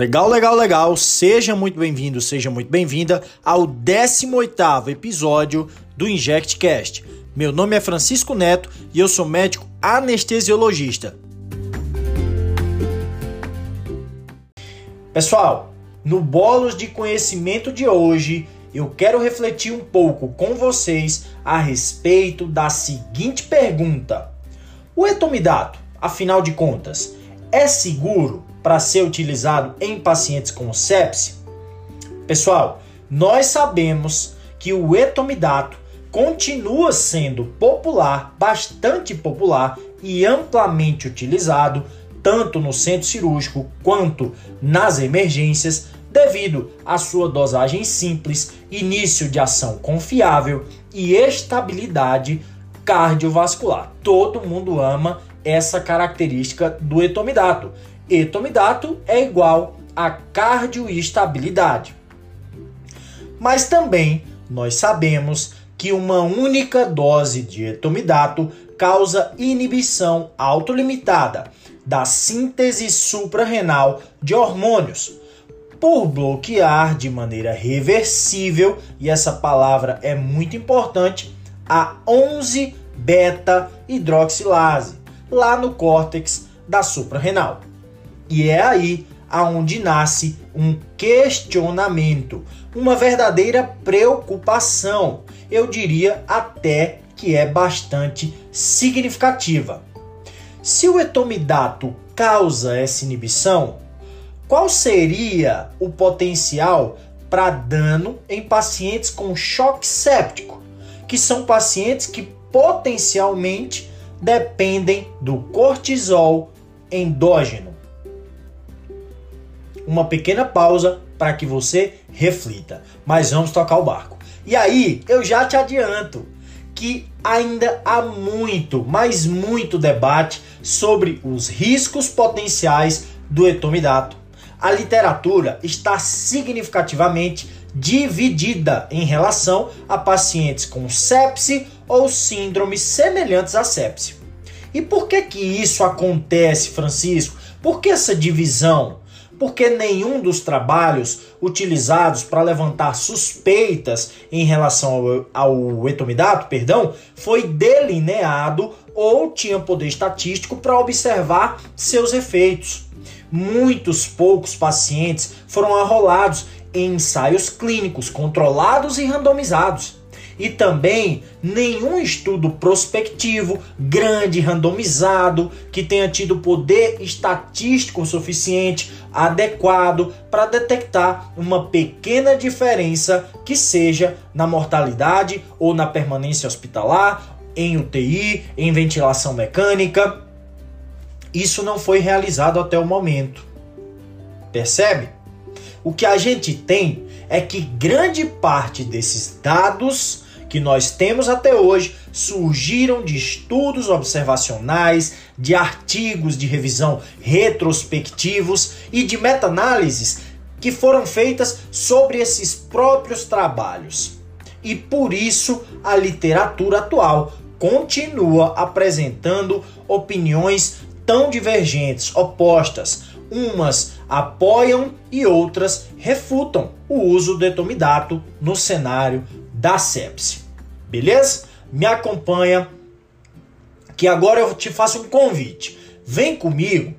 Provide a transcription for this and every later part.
Legal, legal, legal. Seja muito bem-vindo, seja muito bem-vinda ao 18º episódio do InjectCast. Meu nome é Francisco Neto e eu sou médico anestesiologista. Pessoal, no bolos de conhecimento de hoje, eu quero refletir um pouco com vocês a respeito da seguinte pergunta: O etomidato, afinal de contas, é seguro para ser utilizado em pacientes com sepse? Pessoal, nós sabemos que o etomidato continua sendo popular, bastante popular e amplamente utilizado tanto no centro cirúrgico quanto nas emergências, devido à sua dosagem simples, início de ação confiável e estabilidade cardiovascular. Todo mundo ama essa característica do etomidato. Etomidato é igual a cardioestabilidade. Mas também nós sabemos que uma única dose de etomidato causa inibição autolimitada da síntese suprarrenal de hormônios, por bloquear de maneira reversível, e essa palavra é muito importante, a 11 beta hidroxilase lá no córtex da suprarrenal. E é aí aonde nasce um questionamento, uma verdadeira preocupação, eu diria até que é bastante significativa. Se o etomidato causa essa inibição, qual seria o potencial para dano em pacientes com choque séptico, que são pacientes que potencialmente dependem do cortisol endógeno. Uma pequena pausa para que você reflita, mas vamos tocar o barco. E aí, eu já te adianto que ainda há muito, mas muito debate sobre os riscos potenciais do etomidato. A literatura está significativamente dividida em relação a pacientes com sepse ou síndromes semelhantes à sepse. E por que que isso acontece, Francisco? Por que essa divisão? Porque nenhum dos trabalhos utilizados para levantar suspeitas em relação ao, ao etomidato, perdão, foi delineado ou tinha poder estatístico para observar seus efeitos. Muitos poucos pacientes foram arrolados em ensaios clínicos controlados e randomizados. E também nenhum estudo prospectivo, grande, randomizado, que tenha tido poder estatístico suficiente, adequado para detectar uma pequena diferença que seja na mortalidade ou na permanência hospitalar, em UTI, em ventilação mecânica. Isso não foi realizado até o momento. Percebe? O que a gente tem é que grande parte desses dados que nós temos até hoje surgiram de estudos observacionais, de artigos de revisão retrospectivos e de meta-análises que foram feitas sobre esses próprios trabalhos. E por isso a literatura atual continua apresentando opiniões tão divergentes, opostas, umas apoiam e outras refutam o uso do etomidato no cenário da sepse. Beleza? Me acompanha que agora eu te faço um convite. Vem comigo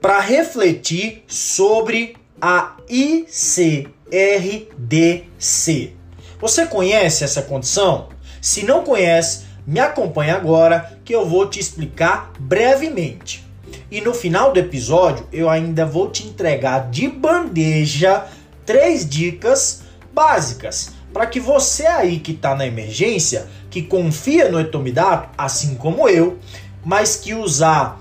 para refletir sobre a ICRDC. Você conhece essa condição? Se não conhece, me acompanhe agora que eu vou te explicar brevemente. E no final do episódio, eu ainda vou te entregar de bandeja três dicas básicas para que você aí que está na emergência, que confia no etomidato, assim como eu, mas que usar,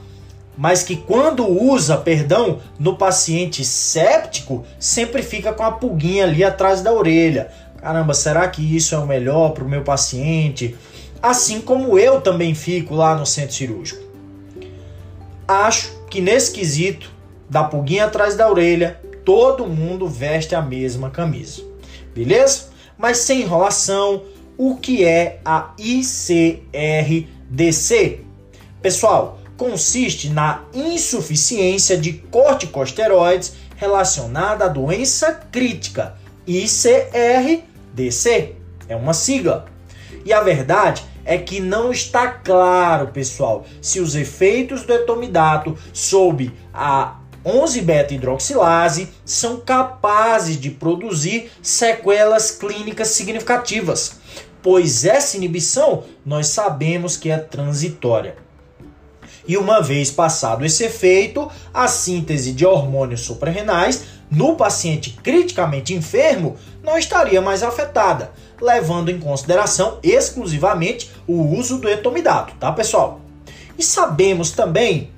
mas que quando usa, perdão, no paciente séptico, sempre fica com a pulguinha ali atrás da orelha. Caramba, será que isso é o melhor para o meu paciente? Assim como eu também fico lá no centro cirúrgico acho que nesse quesito da pulguinha atrás da orelha, todo mundo veste a mesma camisa. Beleza? Mas sem enrolação, o que é a ICRDC? Pessoal, consiste na insuficiência de corticosteroides relacionada à doença crítica, ICRDC. É uma sigla. E a verdade é que não está claro, pessoal, se os efeitos do etomidato sob a 11-beta-hidroxilase são capazes de produzir sequelas clínicas significativas, pois essa inibição nós sabemos que é transitória. E uma vez passado esse efeito, a síntese de hormônios suprarrenais no paciente criticamente enfermo não estaria mais afetada, levando em consideração exclusivamente o uso do etomidato, tá pessoal? E sabemos também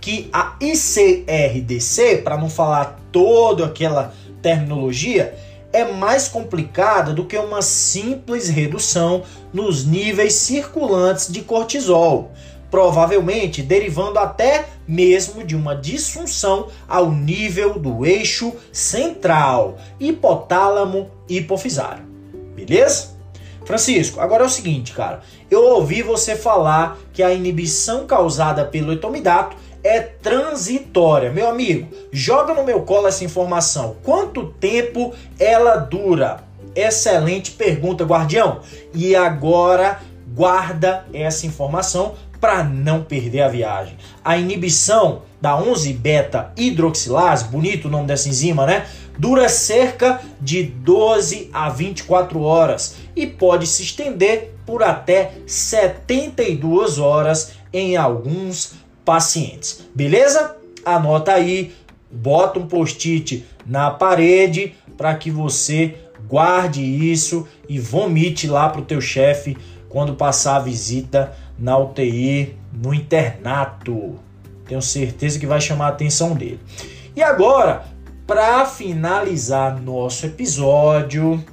que a ICRDC, para não falar toda aquela terminologia, é mais complicada do que uma simples redução nos níveis circulantes de cortisol, provavelmente derivando até mesmo de uma disfunção ao nível do eixo central, hipotálamo hipofisário. Beleza? Francisco, agora é o seguinte, cara. Eu ouvi você falar que a inibição causada pelo etomidato é transitória. Meu amigo, joga no meu colo essa informação. Quanto tempo ela dura? Excelente pergunta, guardião. E agora guarda essa informação para não perder a viagem. A inibição da 11-beta hidroxilase, bonito o nome dessa enzima, né? Dura cerca de 12 a 24 horas e pode se estender por até 72 horas em alguns pacientes. Beleza? Anota aí, bota um post-it na parede para que você guarde isso e vomite lá para o teu chefe quando passar a visita na UTI, no internato. Tenho certeza que vai chamar a atenção dele. E agora, para finalizar nosso episódio,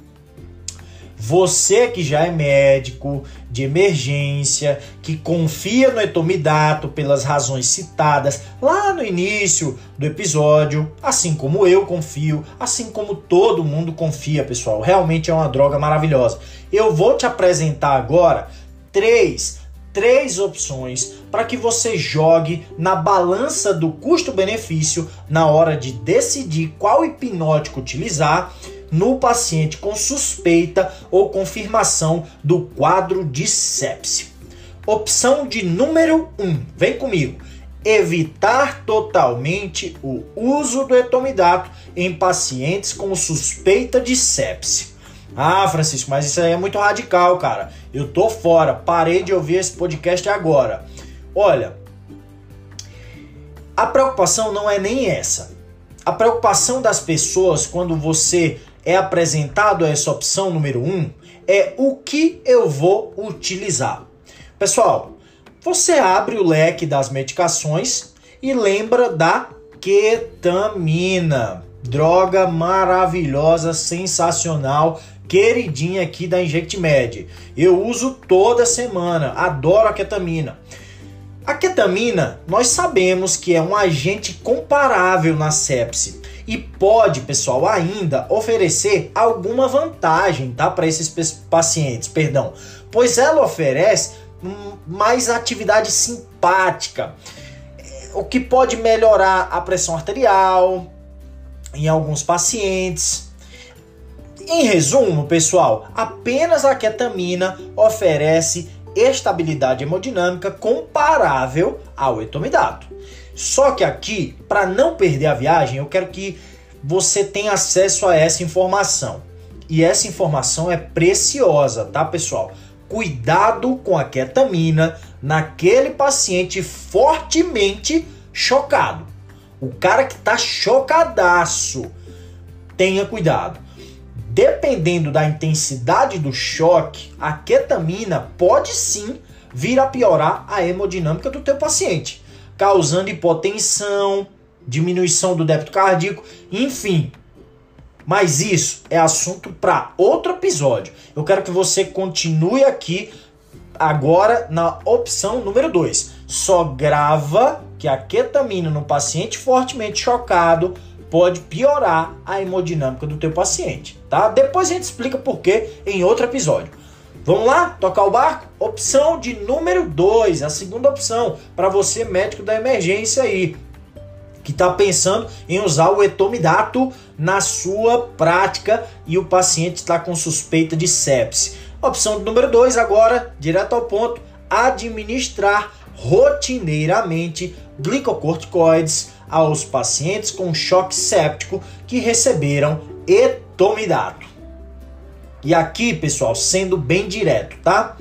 você que já é médico de emergência, que confia no etomidato pelas razões citadas lá no início do episódio, assim como eu confio, assim como todo mundo confia, pessoal. Realmente é uma droga maravilhosa. Eu vou te apresentar agora três três opções para que você jogue na balança do custo-benefício na hora de decidir qual hipnótico utilizar no paciente com suspeita ou confirmação do quadro de sepse. Opção de número 1, um, vem comigo. Evitar totalmente o uso do etomidato em pacientes com suspeita de sepse. Ah, Francisco, mas isso aí é muito radical, cara. Eu tô fora, parei de ouvir esse podcast agora. Olha, a preocupação não é nem essa. A preocupação das pessoas quando você é apresentado essa opção número 1 um, é o que eu vou utilizar. Pessoal, você abre o leque das medicações e lembra da ketamina. Droga maravilhosa, sensacional, queridinha aqui da InjectMed. Eu uso toda semana, adoro a ketamina. A ketamina, nós sabemos que é um agente comparável na sepse e pode, pessoal, ainda oferecer alguma vantagem, tá, para esses pacientes, perdão, pois ela oferece mais atividade simpática, o que pode melhorar a pressão arterial em alguns pacientes. Em resumo, pessoal, apenas a ketamina oferece estabilidade hemodinâmica comparável ao etomidato. Só que aqui, para não perder a viagem, eu quero que você tenha acesso a essa informação. E essa informação é preciosa, tá, pessoal? Cuidado com a ketamina naquele paciente fortemente chocado. O cara que tá chocadaço. Tenha cuidado. Dependendo da intensidade do choque, a ketamina pode sim vir a piorar a hemodinâmica do teu paciente causando hipotensão, diminuição do débito cardíaco, enfim. Mas isso é assunto para outro episódio. Eu quero que você continue aqui agora na opção número 2. Só grava que a ketamina no paciente fortemente chocado pode piorar a hemodinâmica do teu paciente, tá? Depois a gente explica por quê em outro episódio. Vamos lá? Tocar o barco? Opção de número 2, a segunda opção, para você médico da emergência aí, que está pensando em usar o etomidato na sua prática e o paciente está com suspeita de sepse. Opção número 2 agora, direto ao ponto, administrar rotineiramente glicocorticoides aos pacientes com choque séptico que receberam etomidato. E aqui, pessoal, sendo bem direto, tá?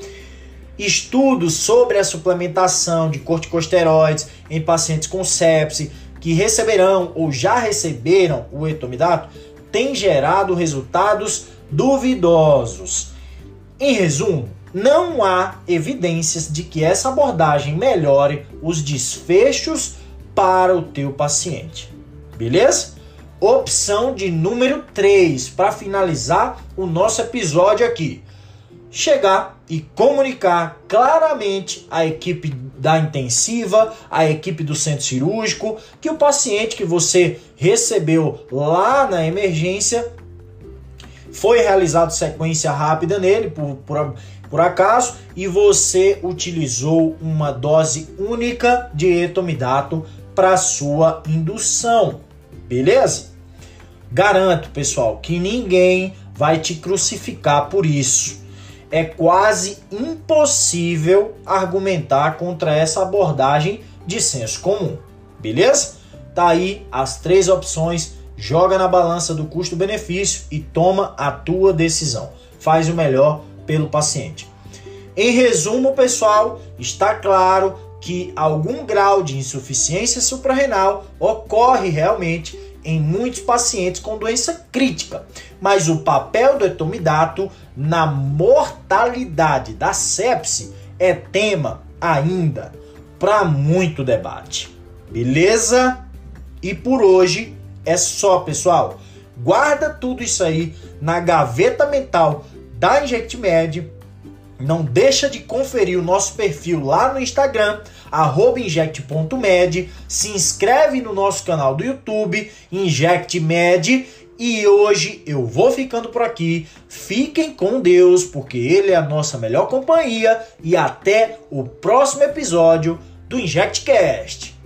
Estudos sobre a suplementação de corticosteroides em pacientes com sepse que receberão ou já receberam o etomidato têm gerado resultados duvidosos. Em resumo, não há evidências de que essa abordagem melhore os desfechos para o teu paciente. Beleza? Opção de número 3 para finalizar o nosso episódio aqui. Chegar e comunicar claramente à equipe da intensiva, à equipe do centro cirúrgico, que o paciente que você recebeu lá na emergência foi realizado sequência rápida nele por, por, por acaso e você utilizou uma dose única de etomidato para sua indução. Beleza? Garanto, pessoal, que ninguém vai te crucificar por isso. É quase impossível argumentar contra essa abordagem de senso comum. Beleza? Tá aí as três opções, joga na balança do custo-benefício e toma a tua decisão. Faz o melhor pelo paciente. Em resumo, pessoal, está claro que algum grau de insuficiência suprarrenal ocorre realmente em muitos pacientes com doença crítica, mas o papel do etomidato na mortalidade da sepse é tema ainda para muito debate. Beleza? E por hoje é só, pessoal. Guarda tudo isso aí na gaveta mental da InjectMed não deixa de conferir o nosso perfil lá no Instagram, inject.med, se inscreve no nosso canal do YouTube, InjectMed, e hoje eu vou ficando por aqui. Fiquem com Deus, porque Ele é a nossa melhor companhia, e até o próximo episódio do InjectCast.